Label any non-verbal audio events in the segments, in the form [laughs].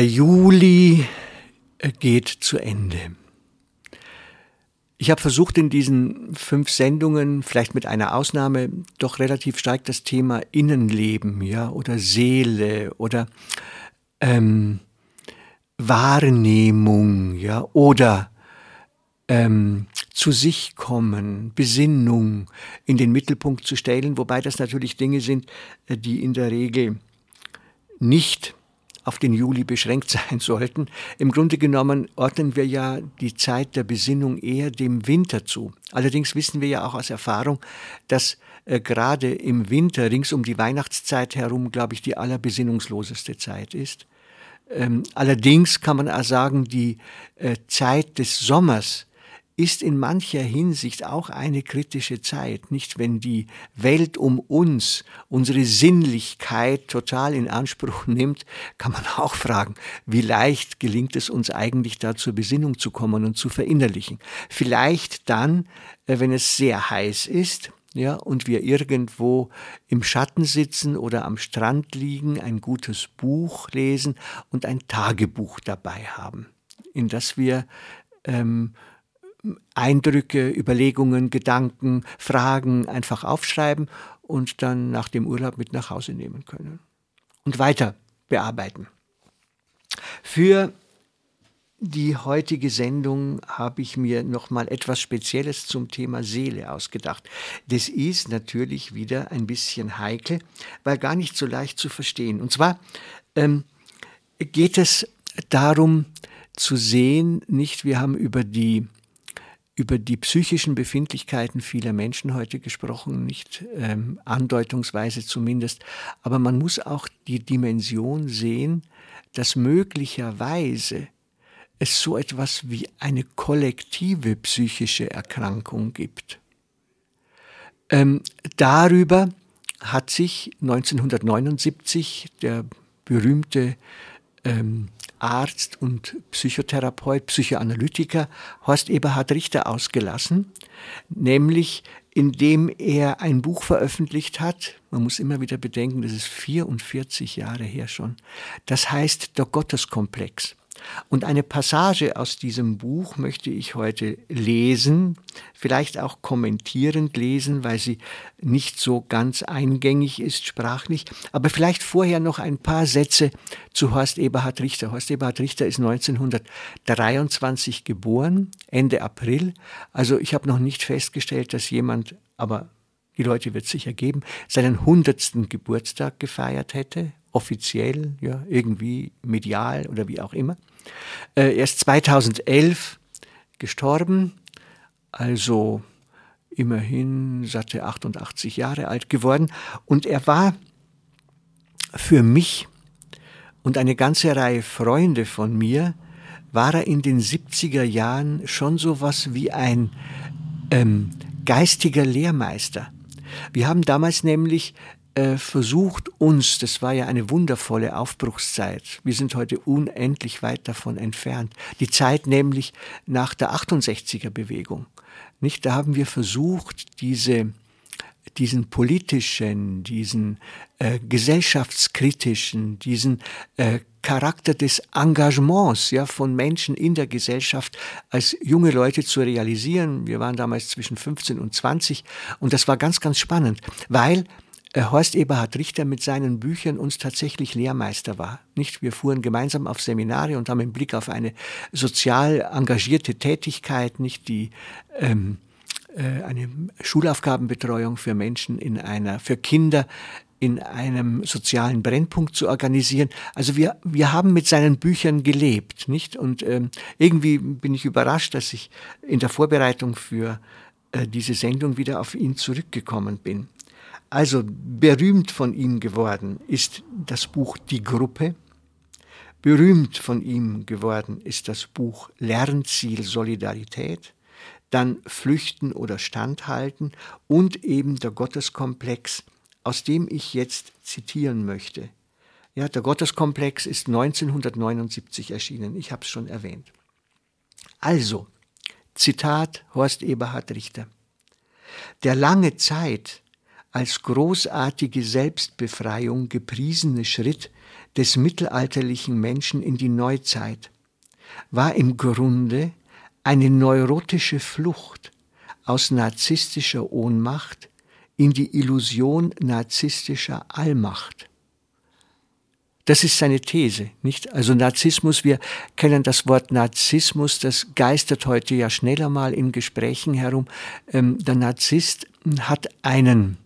Der Juli äh, geht zu Ende. Ich habe versucht, in diesen fünf Sendungen, vielleicht mit einer Ausnahme, doch relativ stark das Thema Innenleben, ja, oder Seele oder ähm, Wahrnehmung, ja, oder ähm, zu sich kommen, Besinnung in den Mittelpunkt zu stellen, wobei das natürlich Dinge sind, äh, die in der Regel nicht auf den Juli beschränkt [laughs] sein sollten. Im Grunde genommen ordnen wir ja die Zeit der Besinnung eher dem Winter zu. Allerdings wissen wir ja auch aus Erfahrung, dass äh, gerade im Winter rings um die Weihnachtszeit herum, glaube ich, die allerbesinnungsloseste Zeit ist. Ähm, allerdings kann man auch sagen, die äh, Zeit des Sommers ist in mancher Hinsicht auch eine kritische Zeit, nicht wenn die Welt um uns unsere Sinnlichkeit total in Anspruch nimmt, kann man auch fragen, wie leicht gelingt es uns eigentlich da zur Besinnung zu kommen und zu verinnerlichen. Vielleicht dann, äh, wenn es sehr heiß ist, ja, und wir irgendwo im Schatten sitzen oder am Strand liegen, ein gutes Buch lesen und ein Tagebuch dabei haben, in das wir ähm, Eindrücke, Überlegungen, Gedanken, Fragen einfach aufschreiben und dann nach dem Urlaub mit nach Hause nehmen können und weiter bearbeiten. Für die heutige Sendung habe ich mir noch mal etwas Spezielles zum Thema Seele ausgedacht. Das ist natürlich wieder ein bisschen heikel, weil gar nicht so leicht zu verstehen. Und zwar ähm, geht es darum zu sehen, nicht wir haben über die über die psychischen Befindlichkeiten vieler Menschen heute gesprochen, nicht ähm, andeutungsweise zumindest, aber man muss auch die Dimension sehen, dass möglicherweise es so etwas wie eine kollektive psychische Erkrankung gibt. Ähm, darüber hat sich 1979 der berühmte ähm, Arzt und Psychotherapeut, Psychoanalytiker Horst Eberhard Richter ausgelassen, nämlich indem er ein Buch veröffentlicht hat, man muss immer wieder bedenken, das ist 44 Jahre her schon, das heißt Der Gotteskomplex. Und eine Passage aus diesem Buch möchte ich heute lesen, vielleicht auch kommentierend lesen, weil sie nicht so ganz eingängig ist sprachlich, aber vielleicht vorher noch ein paar Sätze zu Horst Eberhard Richter. Horst Eberhard Richter ist 1923 geboren, Ende April. Also ich habe noch nicht festgestellt, dass jemand, aber die Leute wird sicher geben, seinen hundertsten Geburtstag gefeiert hätte, offiziell, ja, irgendwie medial oder wie auch immer. Äh, er ist 2011 gestorben, also immerhin satte 88 Jahre alt geworden. Und er war für mich und eine ganze Reihe Freunde von mir, war er in den 70er Jahren schon so was wie ein ähm, geistiger Lehrmeister. Wir haben damals nämlich äh, versucht uns, das war ja eine wundervolle Aufbruchszeit, wir sind heute unendlich weit davon entfernt, die Zeit nämlich nach der 68er Bewegung. Nicht, da haben wir versucht, diese diesen politischen, diesen äh, gesellschaftskritischen, diesen äh, Charakter des Engagements ja, von Menschen in der Gesellschaft als junge Leute zu realisieren. Wir waren damals zwischen 15 und 20 und das war ganz, ganz spannend, weil Horst Eberhard Richter mit seinen Büchern uns tatsächlich Lehrmeister war. Nicht? Wir fuhren gemeinsam auf Seminare und haben im Blick auf eine sozial engagierte Tätigkeit, nicht die ähm, äh, eine Schulaufgabenbetreuung für Menschen in einer, für Kinder in einem sozialen Brennpunkt zu organisieren. Also wir, wir haben mit seinen Büchern gelebt, nicht? Und ähm, irgendwie bin ich überrascht, dass ich in der Vorbereitung für äh, diese Sendung wieder auf ihn zurückgekommen bin. Also berühmt von ihm geworden ist das Buch Die Gruppe. Berühmt von ihm geworden ist das Buch Lernziel Solidarität, dann Flüchten oder Standhalten und eben der Gotteskomplex, aus dem ich jetzt zitieren möchte. Ja, der Gotteskomplex ist 1979 erschienen, ich habe es schon erwähnt. Also, Zitat Horst Eberhard Richter. Der lange Zeit als großartige Selbstbefreiung gepriesene Schritt des mittelalterlichen Menschen in die Neuzeit war im Grunde eine neurotische Flucht aus narzisstischer Ohnmacht in die Illusion narzisstischer Allmacht. Das ist seine These, nicht? Also Narzissmus, wir kennen das Wort Narzissmus, das geistert heute ja schneller mal in Gesprächen herum. Ähm, der Narzisst hat einen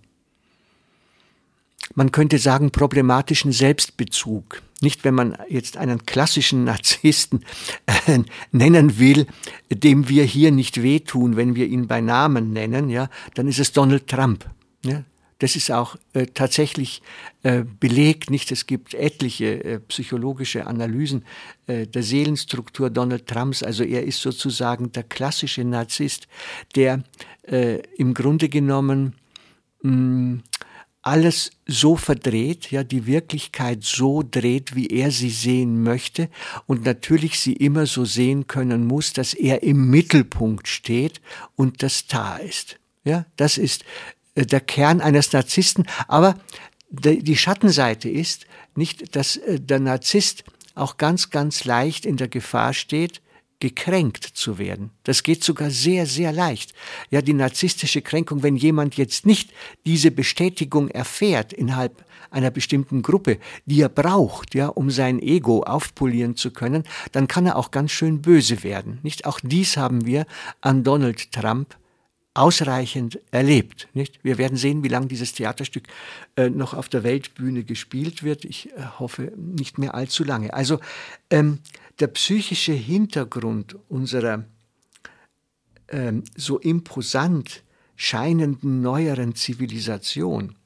man könnte sagen, problematischen Selbstbezug. Nicht, wenn man jetzt einen klassischen Narzissten äh, nennen will, dem wir hier nicht wehtun, wenn wir ihn bei Namen nennen, ja, dann ist es Donald Trump. Ja. Das ist auch äh, tatsächlich äh, belegt, nicht? Es gibt etliche äh, psychologische Analysen äh, der Seelenstruktur Donald Trumps. Also er ist sozusagen der klassische Narzisst, der äh, im Grunde genommen mh, mm, alles so verdreht, ja, die Wirklichkeit so dreht, wie er sie sehen möchte und natürlich sie immer so sehen können muss, dass er im Mittelpunkt steht und das Tar ist. Ja, das ist äh, der Kern eines Narzissten, aber die Schattenseite ist nicht, dass äh, der Narzisst auch ganz, ganz leicht in der Gefahr steht, gekränkt zu werden. Das geht sogar sehr, sehr leicht. Ja, die narzisstische Kränkung, wenn jemand jetzt nicht diese Bestätigung erfährt innerhalb einer bestimmten Gruppe, die er braucht, ja, um sein Ego aufpolieren zu können, dann kann er auch ganz schön böse werden. Nicht? Auch dies haben wir an Donald Trump ausreichend erlebt. Nicht? Wir werden sehen, wie lange dieses Theaterstück äh, noch auf der Weltbühne gespielt wird. Ich äh, hoffe nicht mehr allzu lange. Also ähm, der psychische Hintergrund unserer ähm, so imposant scheinenden neueren Zivilisation,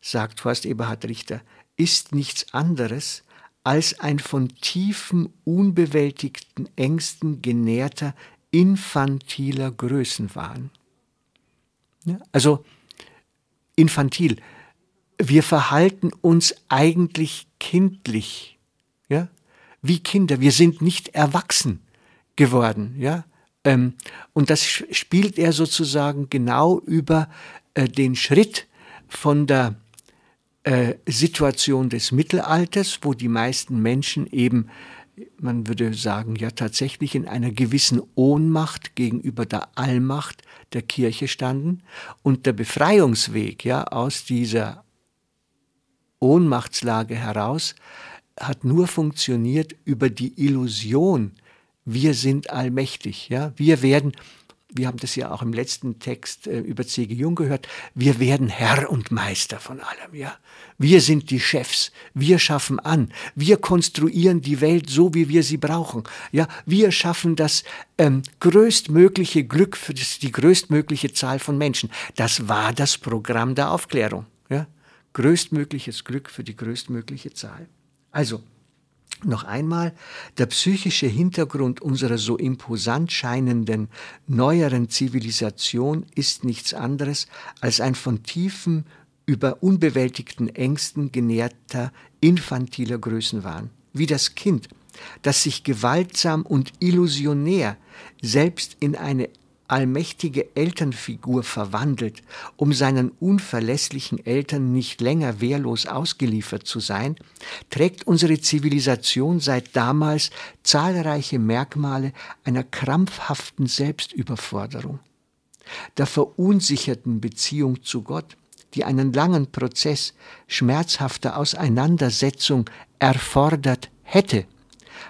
sagt Forst Eberhard Richter, ist nichts anderes als ein von tiefen, unbewältigten Ängsten genährter, infantiler Größenwahn. Ja, also infantil. Wir verhalten uns eigentlich kindlich. Ja? wie Kinder. Wir sind nicht erwachsen geworden, ja. Ähm, und das spielt er sozusagen genau über äh, den Schritt von der äh, Situation des Mittelalters, wo die meisten Menschen eben, man würde sagen, ja tatsächlich in einer gewissen Ohnmacht gegenüber der Allmacht der Kirche standen und der Befreiungsweg ja aus dieser Ohnmachtslage heraus hat nur funktioniert über die Illusion, wir sind allmächtig. Ja? Wir werden, wir haben das ja auch im letzten Text äh, über C.G. Jung gehört, wir werden Herr und Meister von allem. Ja? Wir sind die Chefs, wir schaffen an, wir konstruieren die Welt so, wie wir sie brauchen. Ja? Wir schaffen das ähm, größtmögliche Glück für das, die größtmögliche Zahl von Menschen. Das war das Programm der Aufklärung. Ja? Größtmögliches Glück für die größtmögliche Zahl. Also, noch einmal, der psychische Hintergrund unserer so imposant scheinenden neueren Zivilisation ist nichts anderes als ein von tiefen, über unbewältigten Ängsten genährter, infantiler Größenwahn, wie das Kind, das sich gewaltsam und illusionär selbst in eine allmächtige Elternfigur verwandelt, um seinen unverlässlichen Eltern nicht länger wehrlos ausgeliefert zu sein, trägt unsere Zivilisation seit damals zahlreiche Merkmale einer krampfhaften Selbstüberforderung, der verunsicherten Beziehung zu Gott, die einen langen Prozess schmerzhafter Auseinandersetzung erfordert hätte,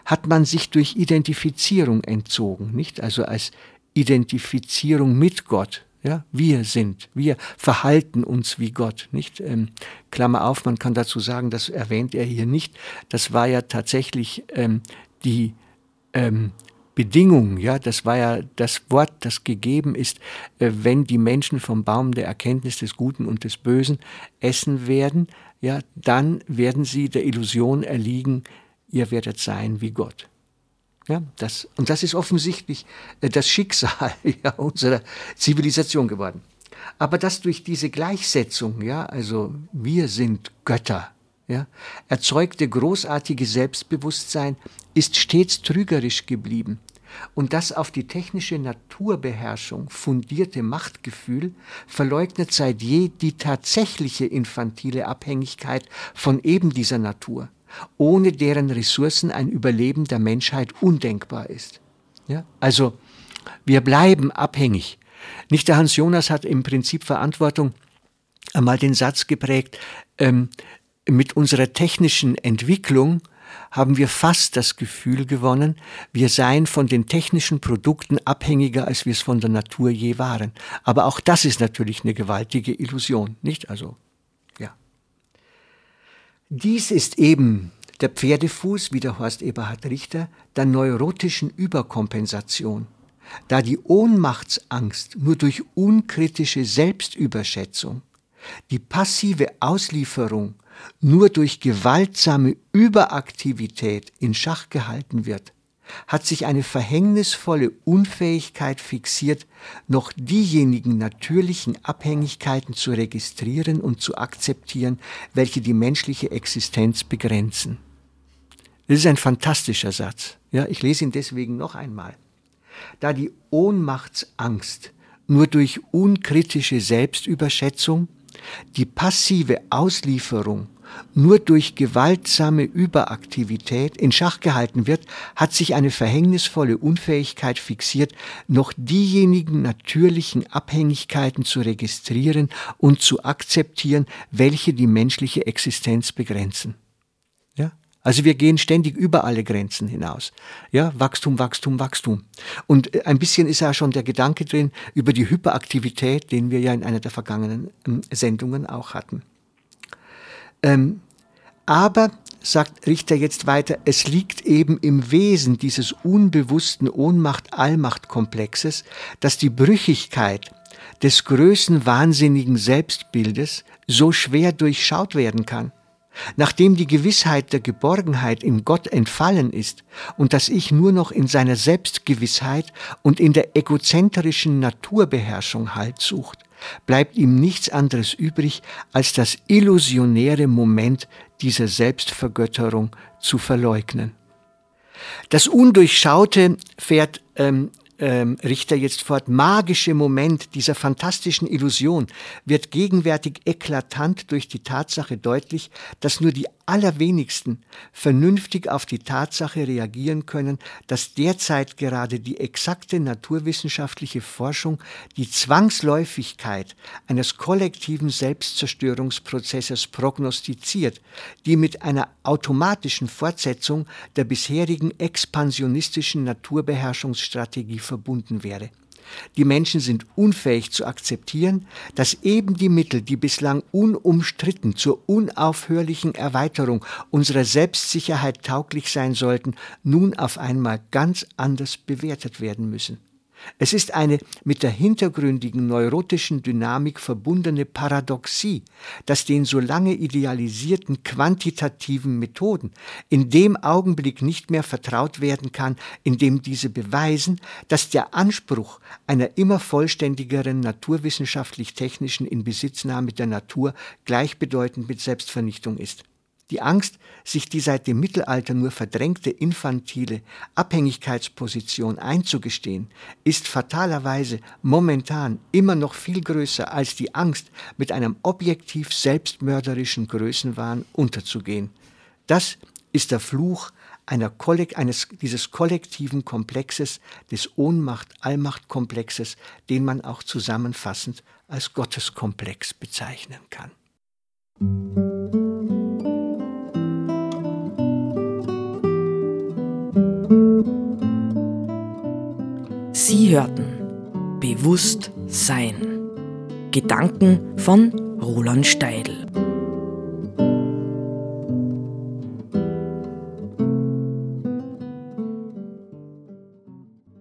hat man sich durch Identifizierung entzogen, nicht? Also als Identifizierung mit Gott. Ja, wir sind, wir verhalten uns wie Gott, nicht? Ähm, Klammer auf, man kann dazu sagen, das erwähnt er hier nicht. Das war ja tatsächlich ähm, die ähm, Bedingung, ja, das war ja das Wort, das gegeben ist, äh, wenn die Menschen vom Baum der Erkenntnis des Guten und des Bösen essen werden, ja, dann werden sie der Illusion erliegen, ihr werdet sein wie Gott. Ja, das, und das ist offensichtlich äh, das Schicksal [laughs] ja, unserer Zivilisation geworden. Aber das durch diese Gleichsetzung, ja, also wir sind Götter, ja, erzeugte großartige Selbstbewusstsein ist stets trügerisch geblieben. Und das auf die technische Naturbeherrschung fundierte Machtgefühl verleugnet seit je die tatsächliche infantile Abhängigkeit von eben dieser Natur, ohne deren Ressourcen ein Überleben der Menschheit undenkbar ist. Ja? Also wir bleiben abhängig. Nicht der Hans Jonas hat im Prinzip Verantwortung einmal den Satz geprägt, ähm, mit unserer technischen Entwicklung haben wir fast das Gefühl gewonnen, wir seien von den technischen Produkten abhängiger, als wir es von der Natur je waren. Aber auch das ist natürlich eine gewaltige Illusion, nicht? Also, ja. Dies ist eben der Pferdefuß, wie der Horst Eberhard Richter, der neurotischen Überkompensation, da die Ohnmachtsangst nur durch unkritische Selbstüberschätzung, die passive Auslieferung nur durch gewaltsame Überaktivität in Schach gehalten wird, hat sich eine verhängnisvolle Unfähigkeit fixiert, noch diejenigen natürlichen Abhängigkeiten zu registrieren und zu akzeptieren, welche die menschliche Existenz begrenzen. Das ist ein fantastischer Satz. Ja, ich lese ihn deswegen noch einmal. Da die Ohnmachtsangst nur durch unkritische Selbstüberschätzung, die passive Auslieferung nur durch gewaltsame Überaktivität in Schach gehalten wird, hat sich eine verhängnisvolle Unfähigkeit fixiert, noch diejenigen natürlichen Abhängigkeiten zu registrieren und zu akzeptieren, welche die menschliche Existenz begrenzen. Ja? Also wir gehen ständig über alle Grenzen hinaus. Ja, Wachstum, Wachstum, Wachstum. Und ein bisschen ist ja schon der Gedanke drin über die Hyperaktivität, den wir ja in einer der vergangenen ähm, Sendungen auch hatten. Ähm, aber, sagt Richter jetzt weiter, es liegt eben im Wesen dieses unbewussten Ohnmacht-Allmacht-Komplexes, dass die Brüchigkeit des größenwahnsinnigen Selbstbildes so schwer durchschaut werden kann. Nachdem die Gewissheit der Geborgenheit in Gott entfallen ist und das Ich nur noch in seiner Selbstgewissheit und in der egozentrischen Naturbeherrschung Halt sucht, bleibt ihm nichts anderes übrig, als das illusionäre Moment dieser Selbstvergötterung zu verleugnen. Das Undurchschaute fährt ähm, ähm, Richter jetzt fort, magische Moment dieser fantastischen Illusion wird gegenwärtig eklatant durch die Tatsache deutlich, dass nur die allerwenigsten vernünftig auf die Tatsache reagieren können, dass derzeit gerade die exakte naturwissenschaftliche Forschung die Zwangsläufigkeit eines kollektiven Selbstzerstörungsprozesses prognostiziert, die mit einer automatischen Fortsetzung der bisherigen expansionistischen Naturbeherrschungsstrategie verbunden wäre. Die Menschen sind unfähig zu akzeptieren, dass eben die Mittel, die bislang unumstritten zur unaufhörlichen Erweiterung unserer Selbstsicherheit tauglich sein sollten, nun auf einmal ganz anders bewertet werden müssen. Es ist eine mit der hintergründigen neurotischen Dynamik verbundene Paradoxie, dass den so lange idealisierten quantitativen Methoden in dem Augenblick nicht mehr vertraut werden kann, in dem diese beweisen, dass der Anspruch einer immer vollständigeren naturwissenschaftlich-technischen Inbesitznahme der Natur gleichbedeutend mit Selbstvernichtung ist. Die Angst, sich die seit dem Mittelalter nur verdrängte infantile Abhängigkeitsposition einzugestehen, ist fatalerweise momentan immer noch viel größer als die Angst, mit einem objektiv selbstmörderischen Größenwahn unterzugehen. Das ist der Fluch Kollek eines, dieses kollektiven Komplexes, des Ohnmacht-Allmacht-Komplexes, den man auch zusammenfassend als Gotteskomplex bezeichnen kann. Sie hörten Bewusst Sein. Gedanken von Roland Steidl.